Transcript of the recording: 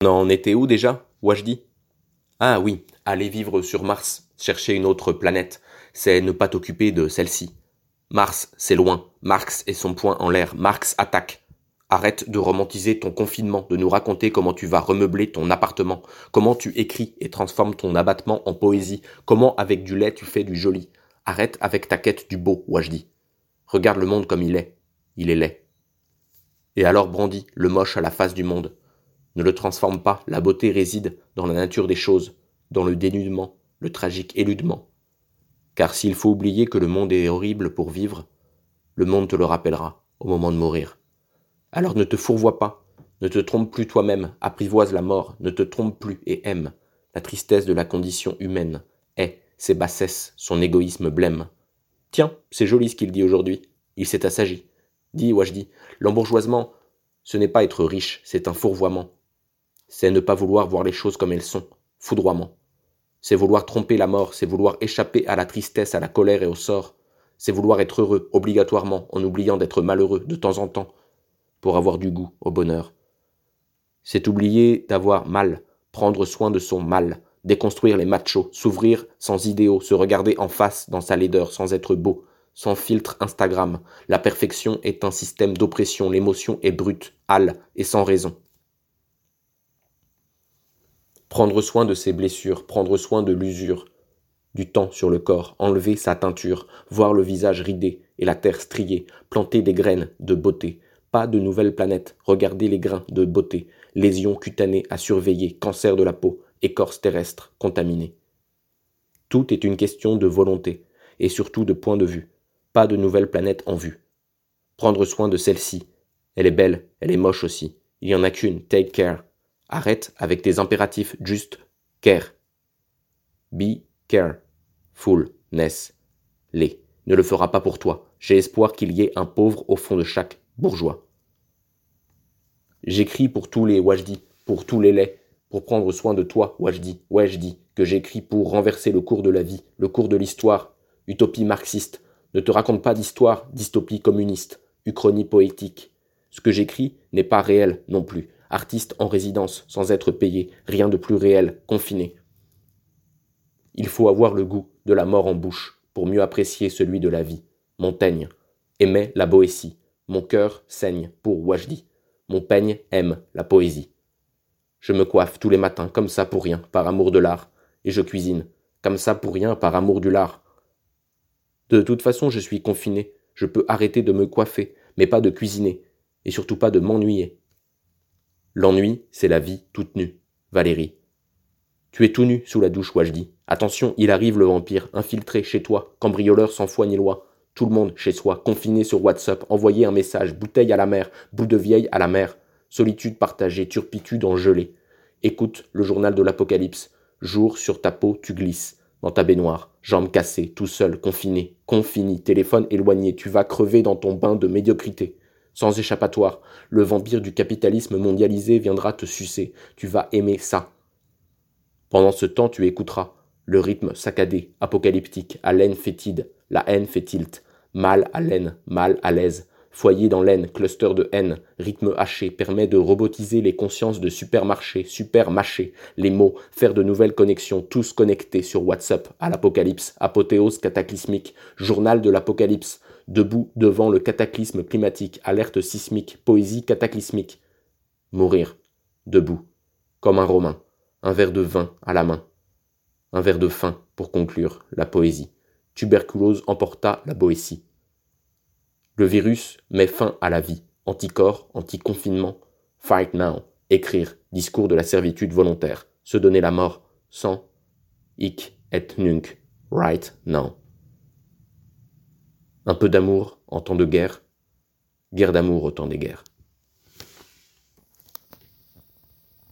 On en était où déjà, Wajdi? Ah oui, aller vivre sur Mars, chercher une autre planète, c'est ne pas t'occuper de celle-ci. Mars, c'est loin. Marx et son poing en l'air. Marx attaque. Arrête de romantiser ton confinement, de nous raconter comment tu vas remeubler ton appartement, comment tu écris et transformes ton abattement en poésie, comment avec du lait tu fais du joli. Arrête avec ta quête du beau, Wajdi. Regarde le monde comme il est. Il est laid. Et alors brandis le moche à la face du monde. Ne le transforme pas, la beauté réside dans la nature des choses, dans le dénudement, le tragique éludement. Car s'il faut oublier que le monde est horrible pour vivre, le monde te le rappellera au moment de mourir. Alors ne te fourvoie pas, ne te trompe plus toi-même, apprivoise la mort, ne te trompe plus et aime. La tristesse de la condition humaine est ses bassesses, son égoïsme blême. Tiens, c'est joli ce qu'il dit aujourd'hui. Il s'est assagi. Dis, dis, l'embourgeoisement, ce n'est pas être riche, c'est un fourvoiement. C'est ne pas vouloir voir les choses comme elles sont, foudroiement. C'est vouloir tromper la mort, c'est vouloir échapper à la tristesse, à la colère et au sort. C'est vouloir être heureux, obligatoirement, en oubliant d'être malheureux de temps en temps, pour avoir du goût au bonheur. C'est oublier d'avoir mal, prendre soin de son mal, déconstruire les machos, s'ouvrir sans idéaux, se regarder en face dans sa laideur sans être beau, sans filtre Instagram. La perfection est un système d'oppression, l'émotion est brute, hâle et sans raison. Prendre soin de ses blessures, prendre soin de l'usure, du temps sur le corps, enlever sa teinture, voir le visage ridé et la terre striée, planter des graines de beauté, pas de nouvelles planètes, regarder les grains de beauté, lésions cutanées à surveiller, cancer de la peau, écorce terrestre contaminée. Tout est une question de volonté, et surtout de point de vue, pas de nouvelles planètes en vue. Prendre soin de celle-ci, elle est belle, elle est moche aussi, il n'y en a qu'une, take care. Arrête avec tes impératifs, juste care. Be care. Fullness. Les. Ne le fera pas pour toi. J'ai espoir qu'il y ait un pauvre au fond de chaque bourgeois. J'écris pour tous les Wajdi, pour tous les laits, pour prendre soin de toi, Wajdi, Wajdi, que j'écris pour renverser le cours de la vie, le cours de l'histoire, utopie marxiste. Ne te raconte pas d'histoire, dystopie communiste, uchronie poétique. Ce que j'écris n'est pas réel non plus. Artiste en résidence, sans être payé, rien de plus réel, confiné. Il faut avoir le goût de la mort en bouche pour mieux apprécier celui de la vie. Montaigne aimait la Boétie. Mon cœur saigne pour Wajdi. Mon peigne aime la poésie. Je me coiffe tous les matins comme ça pour rien, par amour de l'art, et je cuisine, comme ça pour rien, par amour du lard. De toute façon, je suis confiné, je peux arrêter de me coiffer, mais pas de cuisiner, et surtout pas de m'ennuyer. L'ennui, c'est la vie toute nue. Valérie. Tu es tout nu sous la douche, Wajdi. Attention, il arrive le vampire, infiltré chez toi, cambrioleur sans foi ni loi. Tout le monde chez soi, confiné sur WhatsApp, envoyer un message, bouteille à la mer, bout de vieille à la mer, solitude partagée, turpitude en gelée. Écoute le journal de l'Apocalypse. Jour sur ta peau, tu glisses, dans ta baignoire, jambes cassées, tout seul, confiné, confini, téléphone éloigné, tu vas crever dans ton bain de médiocrité. Sans échappatoire, le vampire du capitalisme mondialisé viendra te sucer, tu vas aimer ça. Pendant ce temps, tu écouteras le rythme saccadé, apocalyptique, à laine fétide, la haine fait tilt, Mal à laine, mal à l'aise. Foyer dans l'aine, cluster de haine, rythme haché, permet de robotiser les consciences de supermarché, supermâché, les mots, faire de nouvelles connexions, tous connectés sur WhatsApp, à l'apocalypse, apothéose cataclysmique, journal de l'apocalypse, debout devant le cataclysme climatique, alerte sismique, poésie cataclysmique. Mourir, debout, comme un Romain, un verre de vin à la main, un verre de fin pour conclure la poésie. Tuberculose emporta la Boétie. Le virus met fin à la vie. Anticorps, anti-confinement. Fight now. Écrire. Discours de la servitude volontaire. Se donner la mort. Sans. Hic et nunc. Right now. Un peu d'amour en temps de guerre. Guerre d'amour au temps des guerres.